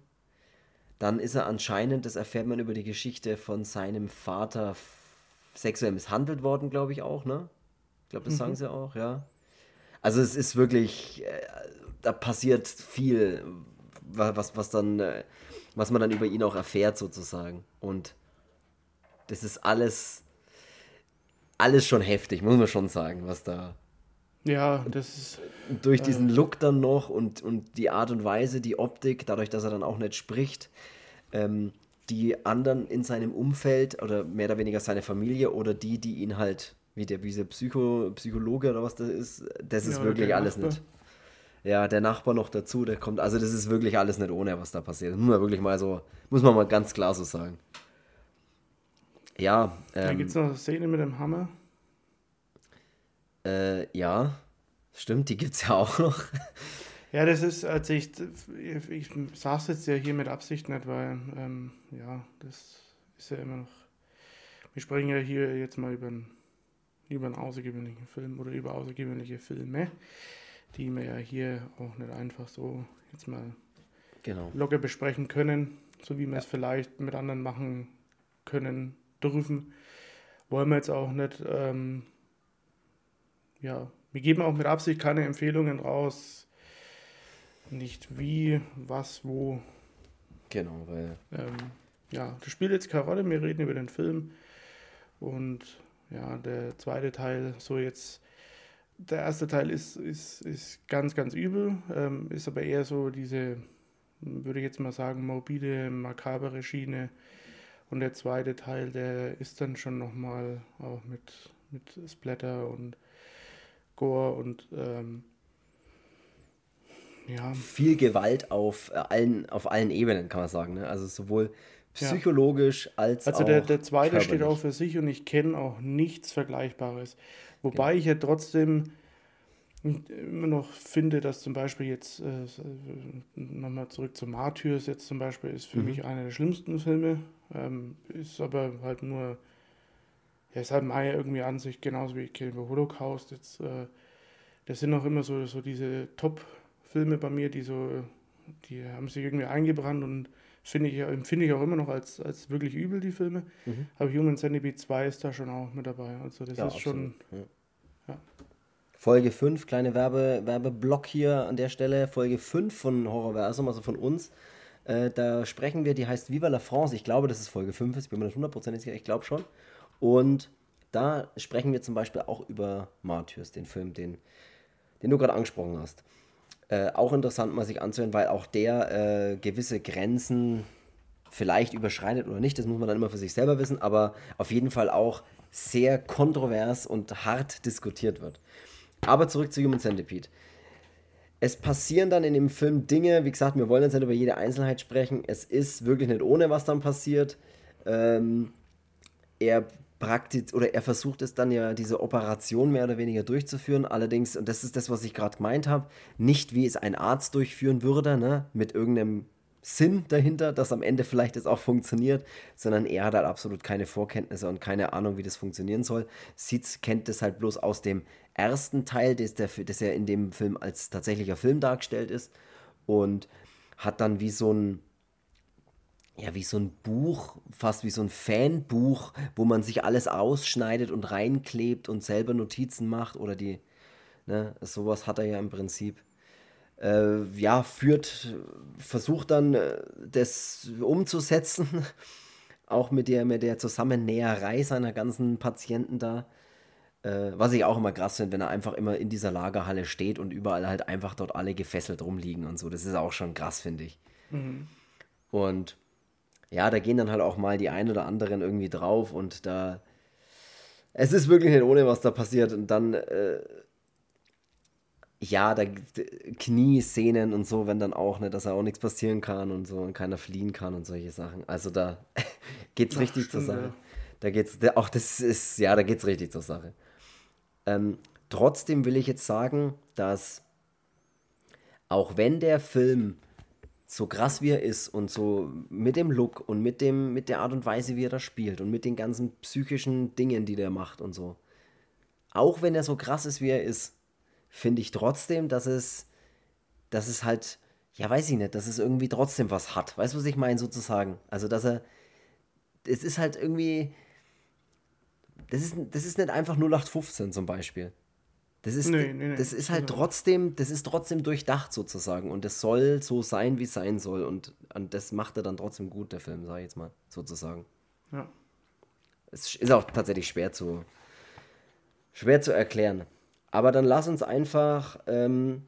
Dann ist er anscheinend, das erfährt man über die Geschichte von seinem Vater, sexuell misshandelt worden, glaube ich auch, ne? Ich glaube, das sagen sie auch, ja. Also es ist wirklich, äh, da passiert viel, wa- was, was dann, äh, was man dann über ihn auch erfährt sozusagen. Und das ist alles, alles schon heftig, muss man schon sagen, was da Ja, das ist. durch diesen Look dann noch und, und die Art und Weise, die Optik, dadurch, dass er dann auch nicht spricht, ähm, die anderen in seinem Umfeld oder mehr oder weniger seine Familie oder die, die ihn halt, wie der wie dieser Psycho, Psychologe oder was das ist, das ist Ja, oder wirklich alles Nachbar. nicht. Ja, der Nachbar noch dazu, der kommt, also das ist wirklich alles nicht ohne, was da passiert. Das muss man wirklich mal so, muss man mal ganz klar so sagen. Ja, Da ähm, gibt es noch eine Szene mit dem Hammer. äh, ja, stimmt, die gibt's ja auch noch. Ja, das ist, als ich, ich, saß jetzt ja hier mit Absicht nicht, weil, ähm, ja, das ist ja immer noch, wir sprechen ja hier jetzt mal über einen, über einen außergewöhnlichen Film oder über außergewöhnliche Filme. die wir ja hier auch nicht einfach so jetzt mal Genau. locker besprechen können, so wie wir es vielleicht mit anderen machen können, dürfen. Wollen wir jetzt auch nicht, ähm, ja, wir geben auch mit Absicht keine Empfehlungen raus, nicht wie, was, wo. Genau, weil Ähm, ja, das spielt jetzt keine Rolle, wir reden über den Film. Und ja, der zweite Teil, so jetzt, der erste Teil ist, ist, ist ganz, ganz übel, ähm, ist aber eher so diese, würde ich jetzt mal sagen, morbide, makabere Schiene. Und der zweite Teil, der ist dann schon nochmal auch mit, mit Splatter und Gore und ähm, ja, viel Gewalt auf äh, allen, auf allen Ebenen, kann man sagen. Ne? Also sowohl Ja. psychologisch als Also auch. der, der zweite steht körperlich. auch für sich und ich kenne auch nichts Vergleichbares. Wobei ich ja trotzdem immer noch finde, dass zum Beispiel jetzt, äh, nochmal zurück zu Martyrs jetzt zum Beispiel, ist für Mhm. mich einer der schlimmsten Filme. Ähm, ist aber halt nur, ja, ist halt meine irgendwie Ansicht, genauso wie Kill Holocaust. Jetzt, äh, das sind auch immer so, so diese Top-Filme bei mir, die so, die haben sich irgendwie eingebrannt und finde ich, empfinde ich auch immer noch als, als wirklich übel, die Filme. Mhm. Aber Human Centipede 2 ist da schon auch mit dabei. Also das Ja, ist schon. absolut. Ja. ja. Folge 5, kleine Werbe, Werbeblock hier an der Stelle. Folge 5 von Horrorversum, also von uns. Äh, da sprechen wir, die heißt Viva la France. Ich glaube, dass es Folge 5 ist, bin mir nicht hundertprozentig sicher, ich glaube schon. Und da sprechen wir zum Beispiel auch über Martyrs, den Film, den, den du gerade angesprochen hast. Äh, auch interessant mal sich anzuhören, weil auch der äh, gewisse Grenzen vielleicht überschreitet oder nicht, das muss man dann immer für sich selber wissen, aber auf jeden Fall auch sehr kontrovers und hart diskutiert wird. Aber zurück zu Human Centipede. Es passieren dann in dem Film Dinge, wie gesagt, wir wollen jetzt nicht über jede Einzelheit sprechen. Es ist wirklich nicht ohne, was dann passiert. Ähm, er praktiz oder er versucht es dann ja, diese Operation mehr oder weniger durchzuführen. Allerdings, und das ist das, was ich gerade gemeint habe, nicht wie es ein Arzt durchführen würde, ne, mit irgendeinem Sinn dahinter, dass am Ende vielleicht es auch funktioniert, sondern er hat halt absolut keine Vorkenntnisse und keine Ahnung, wie das funktionieren soll. Sieht, kennt das halt bloß aus dem ersten Teil, das, der, das ja in dem Film als tatsächlicher Film dargestellt ist und hat dann wie so ein ja, wie so ein Buch, fast wie so ein Fanbuch, wo man sich alles ausschneidet und reinklebt und selber Notizen macht oder die, ne, sowas hat er ja im Prinzip. Äh, ja, führt, versucht dann äh, das umzusetzen, auch mit der, mit der Zusammennäherei seiner ganzen Patienten da. Äh, was ich auch immer krass finde, wenn er einfach immer in dieser Lagerhalle steht und überall halt einfach dort alle gefesselt rumliegen und so. Das ist auch schon krass, finde ich. Und ja, da gehen dann halt auch mal die ein oder anderen irgendwie drauf und da. Es ist wirklich nicht ohne, was da passiert. Und dann, äh, ja, da Knieszenen und so, wenn dann auch, ne, dass er auch nichts passieren kann und so und keiner fliehen kann und solche Sachen. Also da geht's Ach, richtig zur stimmt, Sache. ja. Da geht's, da- auch das ist, ja, da geht's richtig zur Sache. Ähm, trotzdem will ich jetzt sagen, dass auch wenn der Film so krass wie er ist und so mit dem Look und mit dem mit der Art und Weise, wie er das spielt und mit den ganzen psychischen Dingen, die der macht und so. Auch wenn er so krass ist, wie er ist, finde ich trotzdem, dass es dass es halt ja, weiß ich nicht, dass es irgendwie trotzdem was hat. Weißt du, was ich meine sozusagen? Also, dass er es ist halt irgendwie das ist, das ist nicht einfach 0815 zum Beispiel. Das ist, Nee, nee, nee, das ist halt genau. trotzdem, das ist trotzdem durchdacht sozusagen und es soll so sein, wie es sein soll und, und das macht er dann trotzdem gut, der Film, sag ich jetzt mal, sozusagen. Ja. Es ist auch tatsächlich schwer zu, schwer zu erklären. Aber dann lass uns einfach, ähm,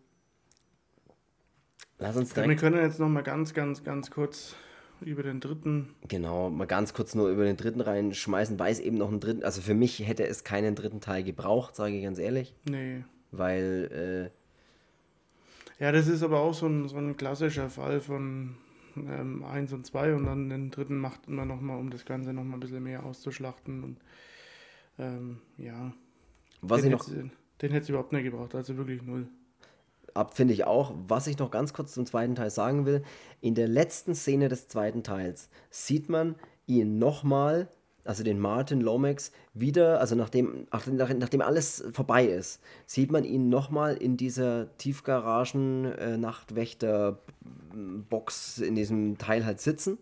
lass uns Wir direkt, können jetzt noch mal ganz, ganz, ganz kurz über den dritten. genau, mal ganz kurz nur über den dritten reinschmeißen, weil es eben noch einen dritten, also für mich hätte es keinen dritten Teil gebraucht, sage ich ganz ehrlich, Nee. weil, äh, Ja, das ist aber auch so ein, so ein klassischer Fall von ähm, 1 und 2 und dann den dritten macht man noch mal, um das Ganze noch mal ein bisschen mehr auszuschlachten. Und ähm, ja, was ich den noch hätte den hätte es überhaupt nicht gebraucht, also wirklich null. Ab, finde ich auch. Was ich noch ganz kurz zum zweiten Teil sagen will, in der letzten Szene des zweiten Teils sieht man ihn nochmal, also den Martin Lomax, wieder, also nachdem, nach, nachdem alles vorbei ist, sieht man ihn nochmal in dieser Tiefgaragen-Nachtwächter-Box, in diesem Teil halt sitzen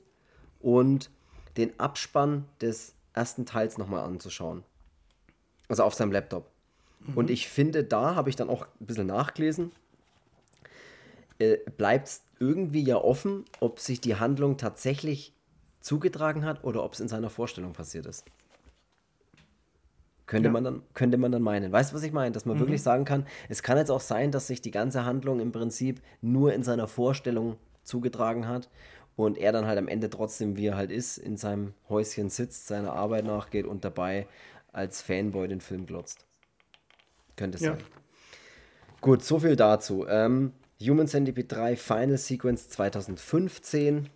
und den Abspann des ersten Teils nochmal anzuschauen. Also auf seinem Laptop. Mhm. Und ich finde, da habe ich dann auch ein bisschen nachgelesen, äh, bleibt es irgendwie ja offen, ob sich die Handlung tatsächlich zugetragen hat oder ob es in seiner Vorstellung passiert ist. Könnte, ja. man dann, könnte man dann meinen. Weißt du, was ich meine? Dass man mhm. wirklich sagen kann, es kann jetzt auch sein, dass sich die ganze Handlung im Prinzip nur in seiner Vorstellung zugetragen hat und er dann halt am Ende trotzdem, wie er halt ist, in seinem Häuschen sitzt, seiner Arbeit nachgeht und dabei als Fanboy den Film glotzt. Könnte es ja. sein. Gut, so viel dazu. Ähm, Human Centipede 3 Final Sequence 2015.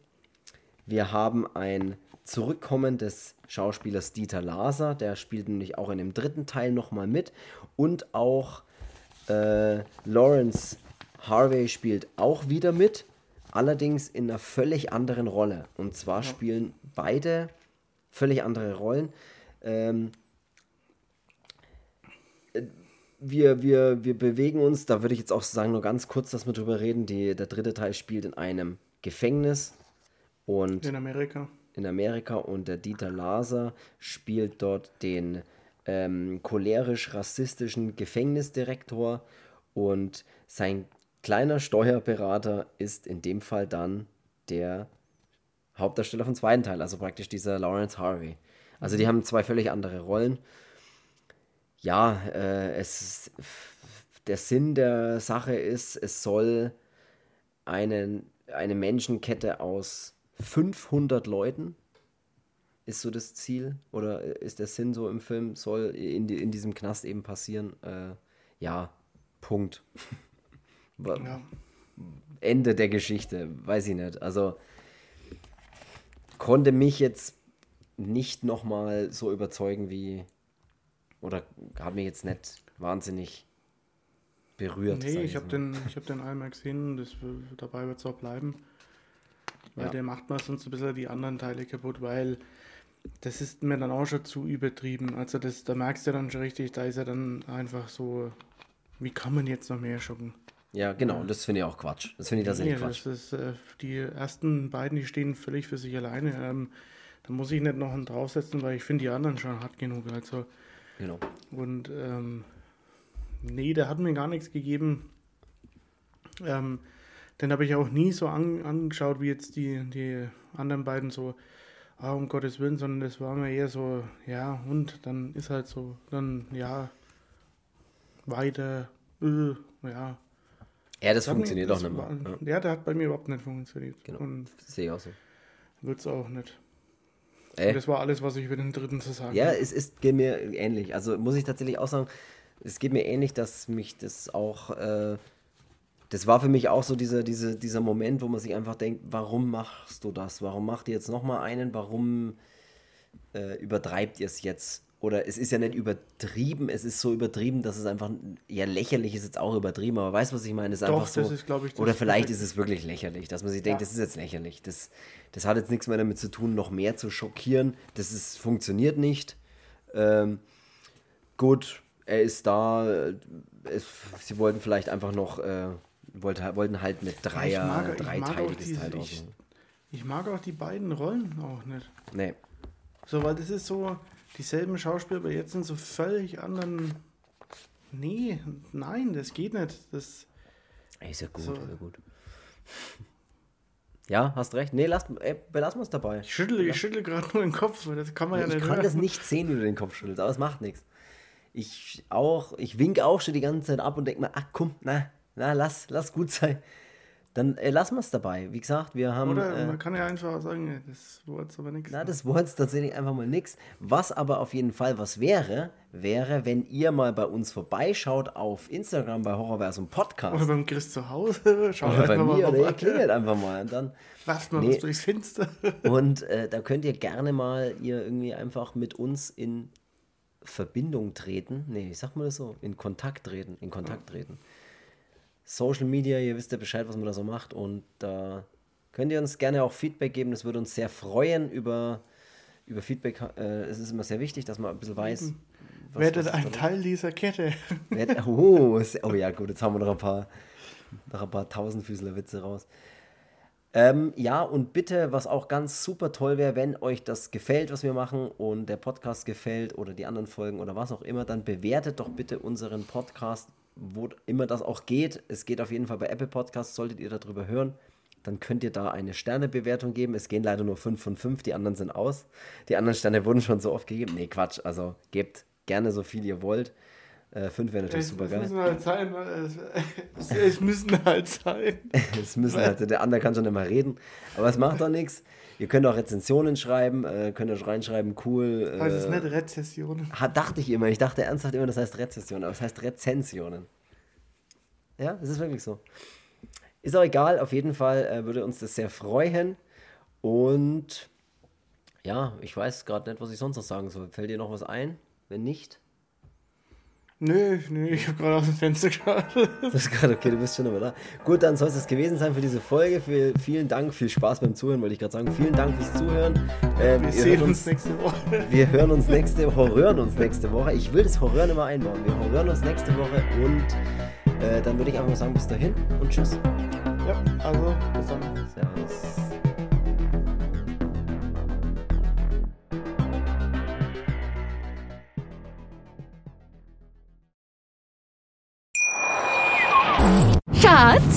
Wir haben ein Zurückkommen des Schauspielers Dieter Laser, der spielt nämlich auch in dem dritten Teil nochmal mit. Und auch äh, Lawrence Harvey spielt auch wieder mit, allerdings in einer völlig anderen Rolle. Und zwar ja. spielen beide völlig andere Rollen. Ähm, wir, wir, wir bewegen uns, da würde ich jetzt auch sagen, nur ganz kurz, dass wir drüber reden. Die, der dritte Teil spielt in einem Gefängnis und in Amerika. In Amerika und der Dieter Laser spielt dort den ähm, cholerisch-rassistischen Gefängnisdirektor und sein kleiner Steuerberater ist in dem Fall dann der Hauptdarsteller vom zweiten Teil, also praktisch dieser Lawrence Harvey. Also die haben zwei völlig andere Rollen ja, äh, es, der Sinn der Sache ist, es soll einen, eine Menschenkette aus 500 Leuten, ist so das Ziel, oder ist der Sinn so im Film, soll in, die, in diesem Knast eben passieren. Äh, ja, Punkt. ja. Ende der Geschichte, weiß ich nicht. Also konnte mich jetzt nicht nochmal so überzeugen wie, oder hat mich jetzt nicht wahnsinnig berührt. Nee, ich habe den, hab den einmal gesehen, das, dabei wird es auch bleiben. Weil ja. der macht mir sonst ein bisschen die anderen Teile kaputt, weil das ist mir dann auch schon zu übertrieben. Also das, da merkst du dann schon richtig, da ist er dann einfach so, wie kann man jetzt noch mehr schocken? Ja, genau, und das finde ich auch Quatsch. Das finde ich tatsächlich nee, Quatsch. Das ist, äh, die ersten beiden, die stehen völlig für sich alleine. Ähm, da muss ich nicht noch einen draufsetzen, weil ich finde die anderen schon hart genug. Also Genau. Und ähm, nee, der hat mir gar nichts gegeben. Ähm, den habe ich auch nie so an, angeschaut wie jetzt die, die anderen beiden so, ah, um Gottes Willen, sondern das war mir eher so, ja, und dann ist halt so, dann ja, weiter, äh, ja. Ja, das, das funktioniert auch nicht mehr. ja. ja, der hat bei mir überhaupt nicht funktioniert. Genau. Sehe ich auch so. Wird es auch nicht. Ey. das war alles, was ich über den dritten zu sagen Ja, habe. es ist, geht mir ähnlich. Also muss ich tatsächlich auch sagen, es geht mir ähnlich, dass mich das auch. Äh, das war für mich auch so dieser, diese, dieser Moment, wo man sich einfach denkt, warum machst du das? Warum macht ihr jetzt nochmal einen? Warum äh, übertreibt ihr es jetzt? Oder es ist ja nicht übertrieben, es ist so übertrieben, dass es einfach, ja, lächerlich ist jetzt auch übertrieben, aber weißt du, was ich meine? Es ist Doch, einfach so, ist, ich, oder vielleicht ist es wirklich lächerlich, dass man sich denkt, ja. das ist jetzt lächerlich. Das, das hat jetzt nichts mehr damit zu tun, noch mehr zu schockieren. Das ist, funktioniert nicht. Ähm, gut, er ist da. Es, sie wollten vielleicht einfach noch, äh, wollte, wollten halt mit Dreier, mag, dreiteiliges Teil ich, ich mag auch die beiden Rollen auch nicht. Nee. So, weil das ist so, dieselben Schauspieler, aber jetzt sind so völlig anderen. Nee, nein, das geht nicht. Das ist ja gut, so. ja gut. Ja, hast recht. Nee, lass, ey, belassen wir es dabei. Ich schüttle, ich schüttle gerade nur den Kopf, das kann man nee, ja nicht Ich kann hören. das nicht sehen, wie du den Kopf schüttelst, aber es macht nichts. Ich auch, ich winke auch schon die ganze Zeit ab und denke mir, ach komm, na, na, lass, lass gut sein. Dann äh, lassen wir es dabei. Wie gesagt, wir haben. Oder äh, man kann ja einfach sagen, das Wort aber nichts. Na, das Wort tatsächlich einfach mal nichts. Was aber auf jeden Fall was wäre, wäre, wenn ihr mal bei uns vorbeischaut auf Instagram bei Horrorversum Podcast. Oder beim Chris zu Hause. Schaut Oder bei mir, mal oder ihr klingelt einfach mal. Und dann, Lasst mal nee. was durchs Finster. und äh, da könnt ihr gerne mal ihr irgendwie einfach mit uns in Verbindung treten. Nee, wie sagt man das so? In Kontakt treten. In Kontakt treten. Social Media, ihr wisst ja Bescheid, was man da so macht und da könnt ihr uns gerne auch Feedback geben. Das würde uns sehr freuen über über Feedback, äh, es ist immer sehr wichtig, dass man ein bisschen weiß. was- Werdet was ein. Teil dieser Kette. Wer- Oh, oh ja, gut, jetzt haben wir noch ein paar, noch ein paar Tausendfüßler-Witze raus. Ähm, ja, und bitte, was auch ganz super toll wäre, wenn euch das gefällt, was wir machen und der Podcast gefällt oder die anderen Folgen oder was auch immer, dann bewertet doch bitte unseren Podcast, wo immer das auch geht. Es geht auf jeden Fall bei Apple Podcasts, solltet ihr darüber hören. Dann könnt ihr da eine Sternebewertung geben. Es gehen leider nur 5 von 5, die anderen sind aus. Die anderen Sterne wurden schon so oft gegeben. Nee, Quatsch. Also gebt gerne so viel ihr wollt. Äh, 5 wäre natürlich Es, super es geil. müssen halt sein. Es, es, es müssen halt sein. Es müssen halt, der andere kann schon immer reden, aber es macht doch nichts. Ihr könnt auch Rezensionen schreiben, äh, könnt euch reinschreiben, cool. Also es ist Äh, nicht Rezessionen. dachte ich immer, ich dachte ernsthaft immer, das heißt Rezession, aber es heißt Rezensionen. Ja, es ist wirklich so. Ist auch egal, auf jeden Fall äh, würde uns das sehr freuen. Und ja, ich weiß gerade nicht, was ich sonst noch sagen soll. Fällt dir noch was ein? Wenn nicht? Nö, nö, ich habe gerade aus dem Fenster geschaut. Das ist gerade okay, du bist schon immer da. Gut, dann soll es das gewesen sein für diese Folge. Viel, vielen Dank, viel Spaß beim Zuhören, wollte ich gerade sagen. Vielen Dank fürs Zuhören. Ähm, Wir sehen hört uns nächste Woche. Wir hören uns nächste Woche, horrören uns nächste Woche. Ich will das Horrören immer einbauen. Wir horrören uns nächste Woche und äh, dann würde ich einfach mal sagen, bis dahin und tschüss. Ja, also bis dann. Servus.